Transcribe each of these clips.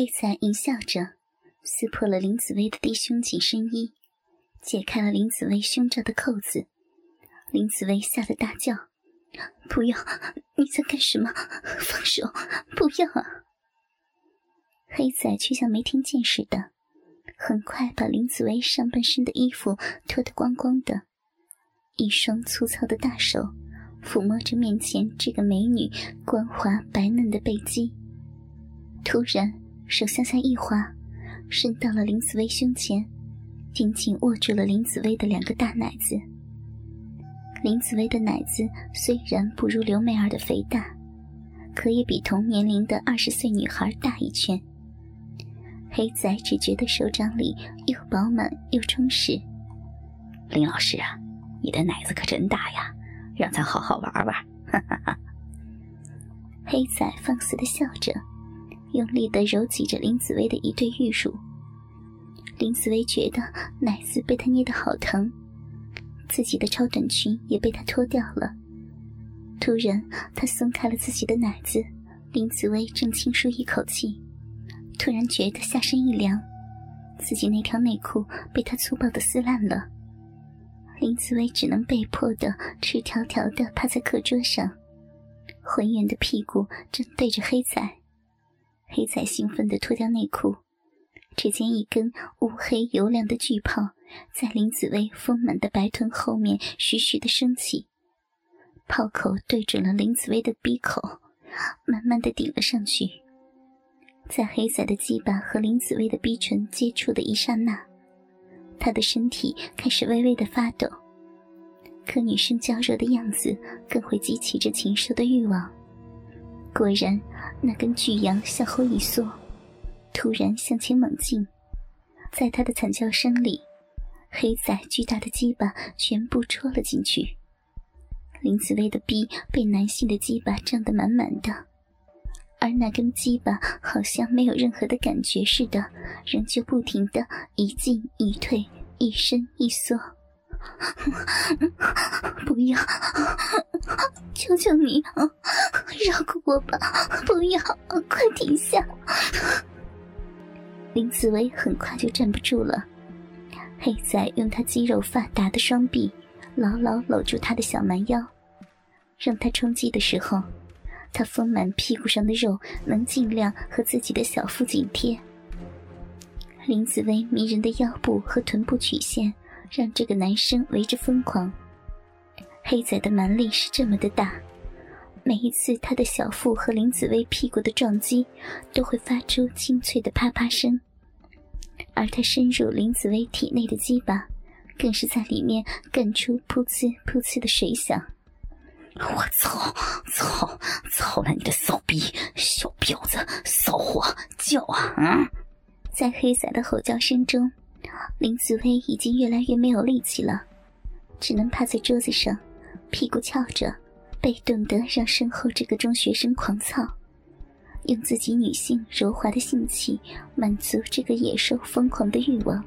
黑仔淫笑着，撕破了林子薇的低胸紧身衣，解开了林子薇胸罩的扣子。林子薇吓得大叫：“不要！你在干什么？放手！不要啊！”黑仔却像没听见似的，很快把林子薇上半身的衣服脱得光光的，一双粗糙的大手抚摸着面前这个美女光滑白嫩的背肌。突然，手向下一滑，伸到了林子薇胸前，紧紧握住了林子薇的两个大奶子。林子薇的奶子虽然不如刘媚儿的肥大，可也比同年龄的二十岁女孩大一圈。黑仔只觉得手掌里又饱满又充实。林老师啊，你的奶子可真大呀，让咱好好玩玩。哈哈哈。黑仔放肆的笑着，用力的揉挤着林子薇的一对玉乳。林子薇觉得奶子被他捏得好疼。自己的超短裙也被他脱掉了。突然，他松开了自己的奶子，林子薇正轻舒一口气，突然觉得下身一凉，自己那条内裤被他粗暴的撕烂了。林子薇只能被迫的赤条条的趴在课桌上，浑圆的屁股正对着黑仔。黑仔兴奋的脱掉内裤，只见一根乌黑油亮的巨泡。在林子薇丰满的白臀后面徐徐的升起，炮口对准了林子薇的鼻口，慢慢的顶了上去。在黑仔的鸡巴和林子薇的逼唇接触的一刹那，他的身体开始微微的发抖。可女生娇弱的样子更会激起这禽兽的欲望。果然，那根巨阳向后一缩，突然向前猛进，在他的惨叫声里。黑仔巨大的鸡巴全部戳了进去，林子薇的逼被男性的鸡巴胀得满满的，而那根鸡巴好像没有任何的感觉似的，仍旧不停的一进一退，一伸一缩。不要！求求你，啊饶过我吧！不要！快停下！林子薇很快就站不住了。黑仔用他肌肉发达的双臂牢牢搂住他的小蛮腰，让他冲击的时候，他丰满屁股上的肉能尽量和自己的小腹紧贴。林子薇迷人的腰部和臀部曲线让这个男生为之疯狂。黑仔的蛮力是这么的大，每一次他的小腹和林子薇屁股的撞击，都会发出清脆的啪啪声。而他深入林子薇体内的鸡巴，更是在里面干出噗呲噗呲的水响。我操！操！操了你的骚逼！小婊子！骚货！叫啊！啊！在黑仔的吼叫声中，林子薇已经越来越没有力气了，只能趴在桌子上，屁股翘着，被动的让身后这个中学生狂操。用自己女性柔滑的性器满足这个野兽疯狂的欲望。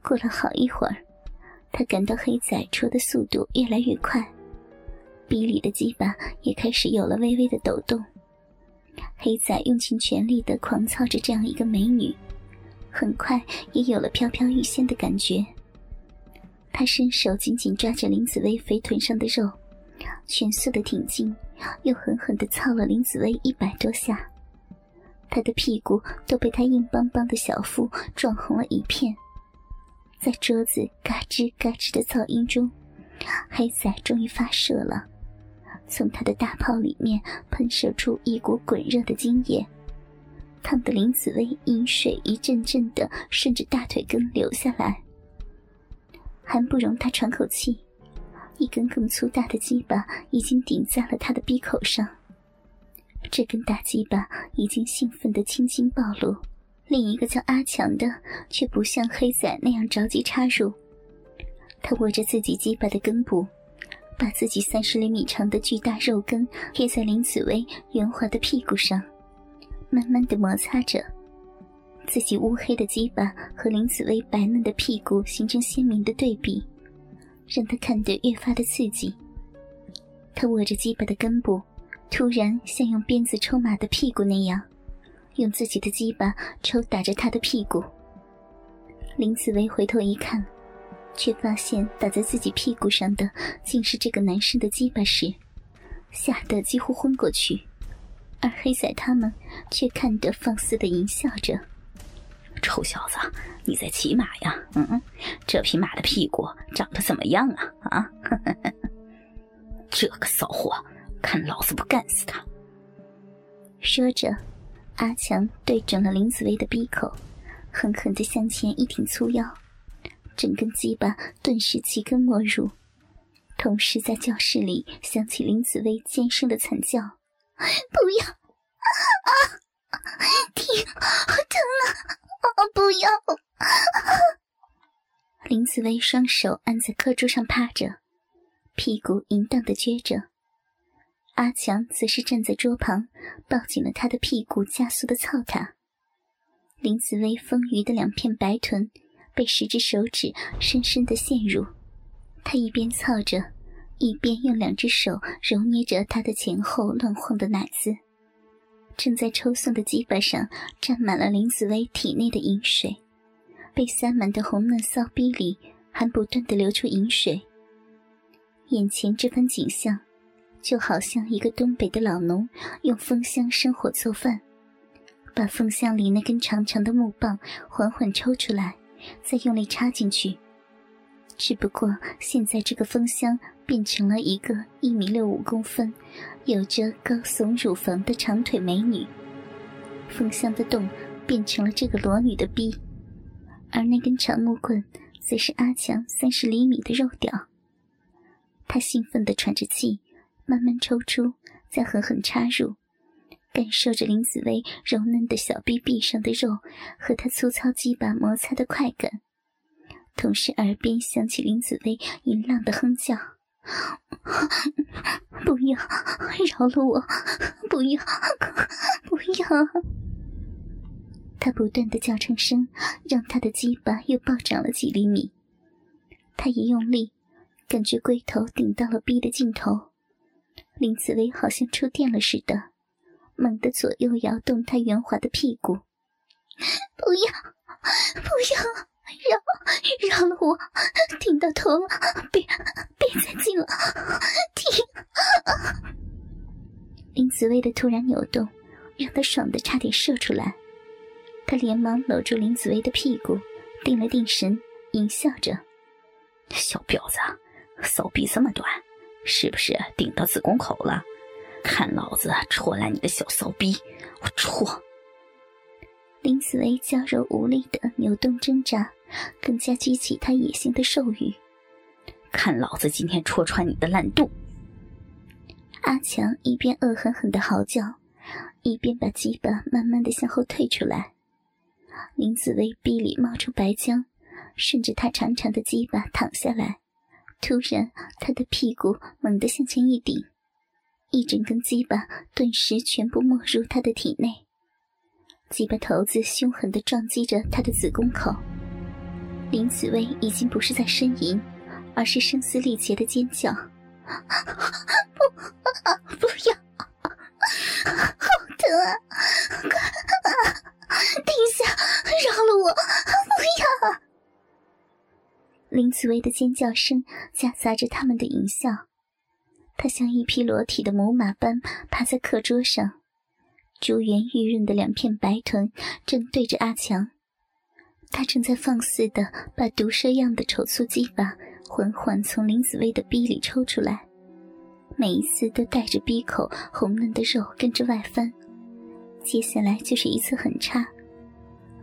过了好一会儿，他感到黑仔戳的速度越来越快，逼里的鸡巴也开始有了微微的抖动。黑仔用尽全力的狂操着这样一个美女，很快也有了飘飘欲仙的感觉。他伸手紧紧抓着林子薇肥臀上的肉，全速的挺进。又狠狠地操了林子薇一百多下，她的屁股都被他硬邦邦的小腹撞红了一片。在桌子嘎吱嘎吱的噪音中，黑仔终于发射了，从他的大炮里面喷射出一股滚热的精液，烫得林子薇阴水一阵阵的顺着大腿根流下来，还不容他喘口气。一根更粗大的鸡巴已经顶在了他的鼻口上，这根大鸡巴已经兴奋的青筋暴露。另一个叫阿强的却不像黑仔那样着急插入，他握着自己鸡巴的根部，把自己三十厘米长的巨大肉根贴在林子薇圆滑的屁股上，慢慢的摩擦着，自己乌黑的鸡巴和林子薇白嫩的屁股形成鲜明的对比。让他看得越发的刺激。他握着鸡巴的根部，突然像用鞭子抽马的屁股那样，用自己的鸡巴抽打着他的屁股。林子薇回头一看，却发现打在自己屁股上的竟是这个男生的鸡巴时，吓得几乎昏过去。而黑仔他们却看得放肆的淫笑着：“臭小子，你在骑马呀？嗯，这匹马的屁股长得怎么样啊？啊，这个骚货，看老子不干死他！”说着，阿强对准了林子薇的鼻口。狠狠地向前一挺粗腰，整根鸡巴顿时齐根没入，同时在教室里响起林子薇尖声的惨叫：“不要！啊！停！好疼啊！啊不要！”林子薇双手按在课桌上趴着，屁股淫荡的撅着。阿强则是站在桌旁，抱紧了他的屁股，加速的操他。林子薇丰腴的两片白臀被十只手指深深的陷入，他一边操着，一边用两只手揉捏着他的前后乱晃的奶子。正在抽送的鸡巴上沾满了林子薇体内的饮水，被塞满的红嫩骚逼里还不断的流出饮水。眼前这番景象，就好像一个东北的老农用风箱生火做饭。把风箱里那根长长的木棒缓缓抽出来，再用力插进去。只不过现在这个风箱变成了一个一米六五公分、有着高耸乳房的长腿美女。风箱的洞变成了这个裸女的逼，而那根长木棍则是阿强三十厘米的肉屌。他兴奋地喘着气，慢慢抽出，再狠狠插入。感受着林子薇柔嫩的小臂臂上的肉和她粗糙鸡巴摩擦的快感，同时耳边响起林子薇淫浪的哼叫：“不要，饶了我！不要，不要！”他不断的叫成声，让他的鸡巴又暴涨了几厘米。他一用力，感觉龟头顶到了逼的尽头，林子薇好像触电了似的。猛地左右摇动他圆滑的屁股，不要，不要，饶饶了我，顶到头了，别别再进了，停！林子薇的突然扭动，让他爽的差点射出来。他连忙搂住林子薇的屁股，定了定神，淫笑着：“小婊子，骚逼这么短，是不是顶到子宫口了？”看老子戳烂你的小骚逼！我戳！林子薇娇柔无力的扭动挣扎，更加激起他野性的兽欲。看老子今天戳穿你的烂肚！阿强一边恶狠狠的嚎叫，一边把鸡巴慢慢的向后退出来。林子薇臂里冒出白浆，顺着他长长的鸡巴淌下来。突然，他的屁股猛地向前一顶。一整根鸡巴顿时全部没入他的体内，鸡巴头子凶狠地撞击着他的子宫口。林紫薇已经不是在呻吟，而是声嘶力竭的尖叫：“不，不要，好疼啊！快，停下，饶了我！不要！”林紫薇的尖叫声夹杂着他们的淫笑。她像一匹裸体的母马般趴在课桌上，珠圆玉润的两片白臀正对着阿强。他正在放肆的把毒蛇样的丑粗鸡巴缓缓从林子薇的逼里抽出来，每一次都带着逼口红嫩的肉跟着外翻。接下来就是一次狠插，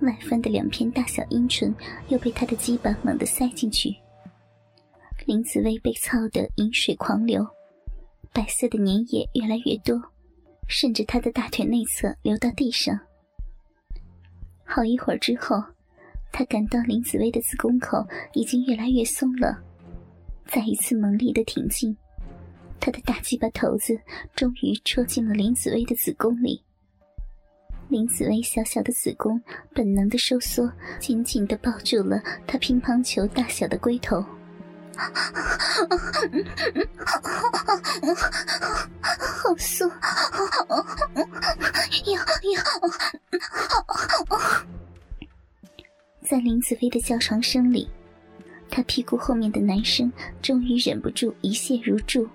外翻的两片大小阴唇又被他的鸡巴猛地塞进去。林子薇被操得饮水狂流。白色的粘液越来越多，顺着他的大腿内侧流到地上。好一会儿之后，他感到林子薇的子宫口已经越来越松了。再一次猛力的挺进，他的大鸡巴头子终于戳进了林子薇的子宫里。林子薇小小的子宫本能的收缩，紧紧的抱住了他乒乓球大小的龟头。好酥，要要！林子薇的叫床声里，他屁股后面的男生终于忍不住一泻如注。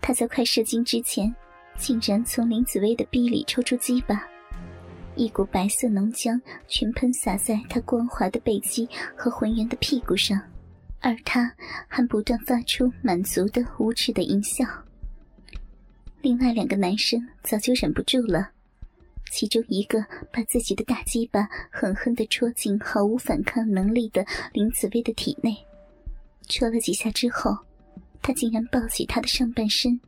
他在快射精之前，竟然从林子薇的逼里抽出鸡巴。一股白色浓浆全喷洒在他光滑的背肌和浑圆的屁股上，而他还不断发出满足的无耻的淫笑。另外两个男生早就忍不住了，其中一个把自己的大鸡巴狠狠地戳进毫无反抗能力的林子薇的体内，戳了几下之后，他竟然抱起她的上半身，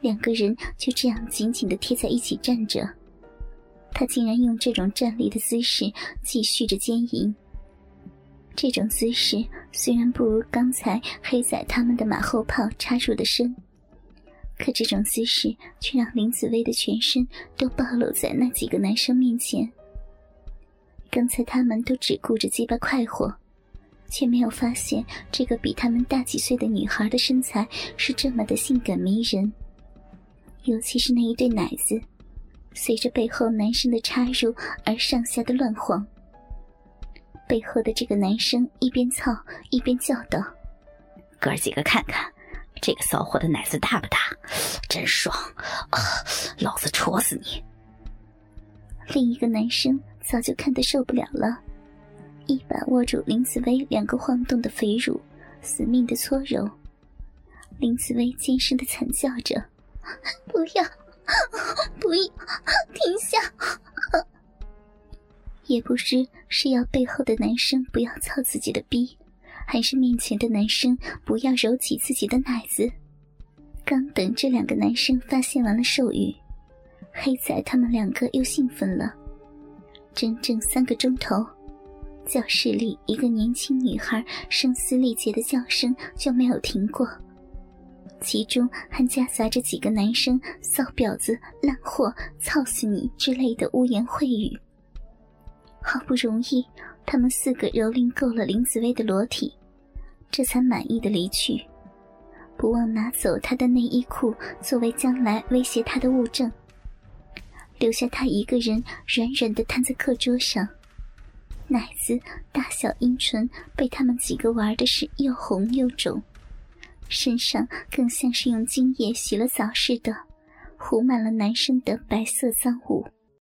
两个人就这样紧紧地贴在一起站着。他竟然用这种站立的姿势继续着奸淫。这种姿势虽然不如刚才黑仔他们的马后炮插入的深，可这种姿势却让林子薇的全身都暴露在那几个男生面前。刚才他们都只顾着鸡巴快活，却没有发现这个比他们大几岁的女孩的身材是这么的性感迷人，尤其是那一对奶子。随着背后男生的插入而上下的乱晃，背后的这个男生一边操一边叫道：“哥几个看看，这个骚货的奶子大不大？真爽！啊，老子戳死你！”另一个男生早就看得受不了了，一把握住林子薇两个晃动的肥乳，死命的搓揉。林子薇尖声的惨叫着：“不要！”不要停下！也不知是要背后的男生不要操自己的逼，还是面前的男生不要揉起自己的奶子。刚等这两个男生发现完了兽欲，黑仔他们两个又兴奋了。整整三个钟头，教室里一个年轻女孩声嘶力竭的叫声就没有停过。其中还夹杂着几个男生“骚婊子”“烂货”“操死你”之类的污言秽语。好不容易，他们四个蹂躏够了林子薇的裸体，这才满意的离去，不忘拿走他的内衣裤作为将来威胁他的物证，留下他一个人软软的瘫在课桌上，奶子、大小阴唇被他们几个玩的是又红又肿。身上更像是用精液洗了澡似的，糊满了男生的白色脏物。